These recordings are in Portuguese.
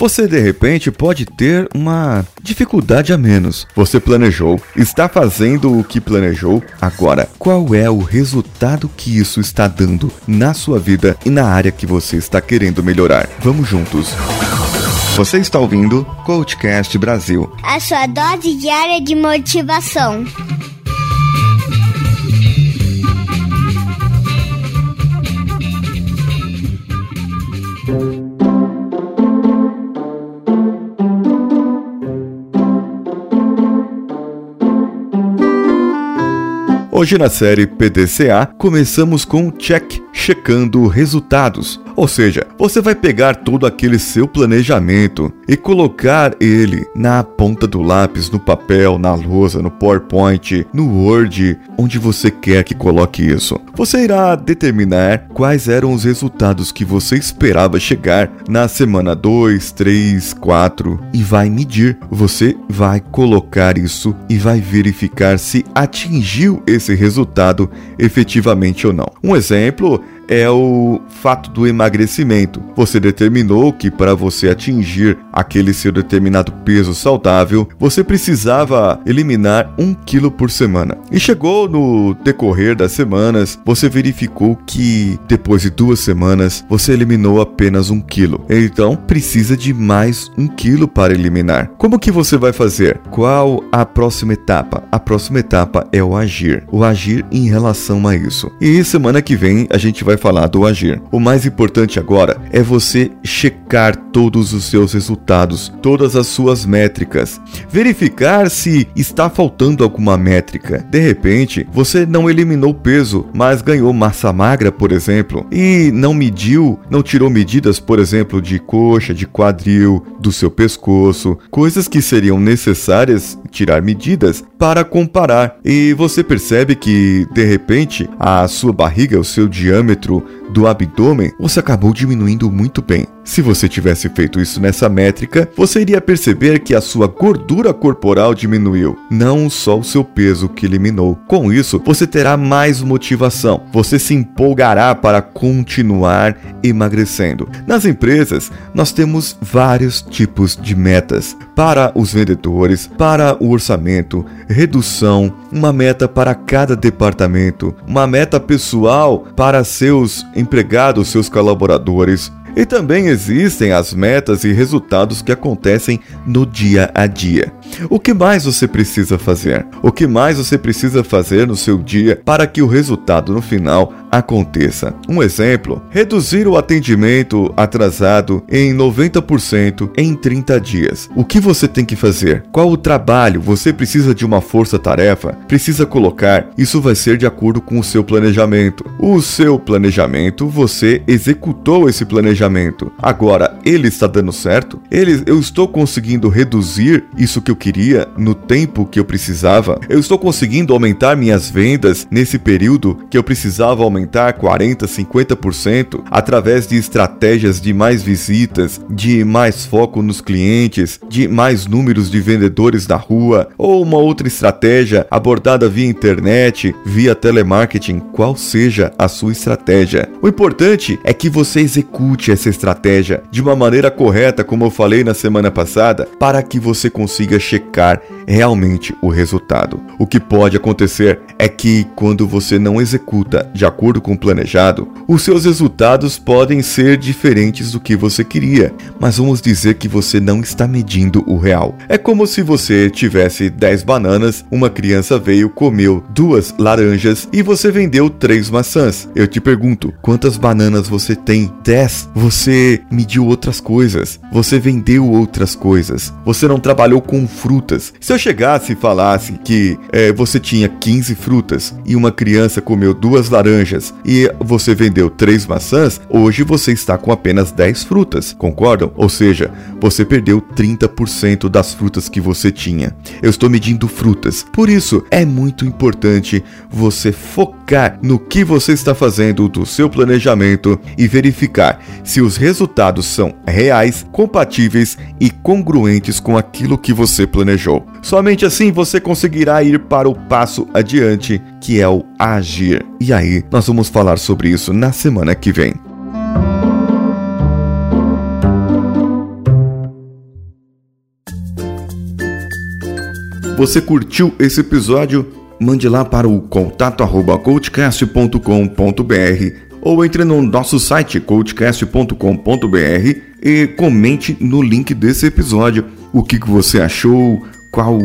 Você de repente pode ter uma dificuldade a menos. Você planejou, está fazendo o que planejou. Agora, qual é o resultado que isso está dando na sua vida e na área que você está querendo melhorar? Vamos juntos. Você está ouvindo Coachcast Brasil. A sua dose diária de motivação. Hoje na série PDCA começamos com check, checando resultados. Ou seja, você vai pegar todo aquele seu planejamento e colocar ele na ponta do lápis, no papel, na lousa, no PowerPoint, no Word, onde você quer que coloque isso. Você irá determinar quais eram os resultados que você esperava chegar na semana 2, 3, 4 e vai medir. Você vai colocar isso e vai verificar se atingiu esse resultado efetivamente ou não. Um exemplo é o fato do emagrecimento. Você determinou que para você atingir aquele seu determinado peso saudável, você precisava eliminar um quilo por semana. E chegou no decorrer das semanas, você verificou que depois de duas semanas você eliminou apenas um quilo. Então precisa de mais um quilo para eliminar. Como que você vai fazer? Qual a próxima etapa? A próxima etapa é o agir. O agir em relação a isso. E semana que vem a gente vai falar do agir. O mais importante agora é você checar todos os seus resultados, todas as suas métricas, verificar se está faltando alguma métrica. De repente, você não eliminou peso, mas ganhou massa magra, por exemplo, e não mediu, não tirou medidas, por exemplo, de coxa, de quadril, do seu pescoço, coisas que seriam necessárias tirar medidas para comparar. E você percebe que, de repente, a sua barriga, o seu diâmetro outro do abdômen, você acabou diminuindo muito bem. Se você tivesse feito isso nessa métrica, você iria perceber que a sua gordura corporal diminuiu, não só o seu peso que eliminou. Com isso, você terá mais motivação, você se empolgará para continuar emagrecendo. Nas empresas, nós temos vários tipos de metas para os vendedores, para o orçamento, redução, uma meta para cada departamento, uma meta pessoal para seus empregados, seus colaboradores, e também existem as metas e resultados que acontecem no dia a dia. O que mais você precisa fazer? O que mais você precisa fazer no seu dia para que o resultado no final aconteça? Um exemplo: reduzir o atendimento atrasado em 90% em 30 dias. O que você tem que fazer? Qual o trabalho você precisa de uma força-tarefa? Precisa colocar? Isso vai ser de acordo com o seu planejamento. O seu planejamento, você executou esse planejamento. Agora, ele está dando certo? Ele, eu estou conseguindo reduzir isso que eu queria no tempo que eu precisava? Eu estou conseguindo aumentar minhas vendas nesse período que eu precisava aumentar 40, 50% através de estratégias de mais visitas, de mais foco nos clientes, de mais números de vendedores na rua ou uma outra estratégia abordada via internet, via telemarketing, qual seja a sua estratégia. O importante é que você execute essa estratégia de uma maneira correta, como eu falei na semana passada, para que você consiga checar realmente o resultado. O que pode acontecer é que quando você não executa de acordo com o planejado, os seus resultados podem ser diferentes do que você queria, mas vamos dizer que você não está medindo o real. É como se você tivesse 10 bananas, uma criança veio, comeu duas laranjas e você vendeu três maçãs. Eu te pergunto, quantas bananas você tem? 10. Você mediu outras coisas, você vendeu outras coisas, você não trabalhou com frutas. Se eu chegasse e falasse que é, você tinha 15 frutas e uma criança comeu duas laranjas e você vendeu três maçãs, hoje você está com apenas 10 frutas, concordam? Ou seja, você perdeu 30% das frutas que você tinha. Eu estou medindo frutas. Por isso, é muito importante você focar no que você está fazendo do seu planejamento e verificar se os resultados são reais, compatíveis e congruentes com aquilo que você planejou. Somente assim você conseguirá ir para o passo adiante, que é o agir. E aí, nós vamos falar sobre isso na semana que vem. Você curtiu esse episódio? Mande lá para o contato@coachcast.com.br ou entre no nosso site coachcast.com.br e comente no link desse episódio o que, que você achou, qual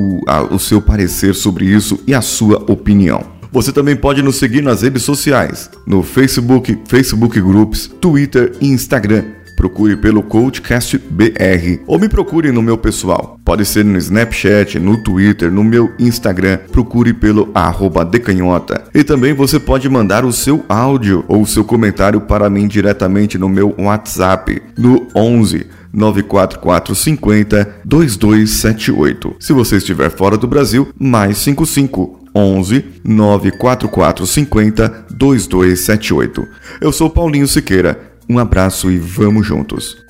o seu parecer sobre isso e a sua opinião. Você também pode nos seguir nas redes sociais, no Facebook, Facebook Groups, Twitter e Instagram. Procure pelo Coachcast BR ou me procure no meu pessoal. Pode ser no Snapchat, no Twitter, no meu Instagram. Procure pelo arroba decanhota. E também você pode mandar o seu áudio ou o seu comentário para mim diretamente no meu WhatsApp no 11 94450 2278. Se você estiver fora do Brasil, mais 55 11 94450 2278. Eu sou Paulinho Siqueira. Um abraço e vamos juntos.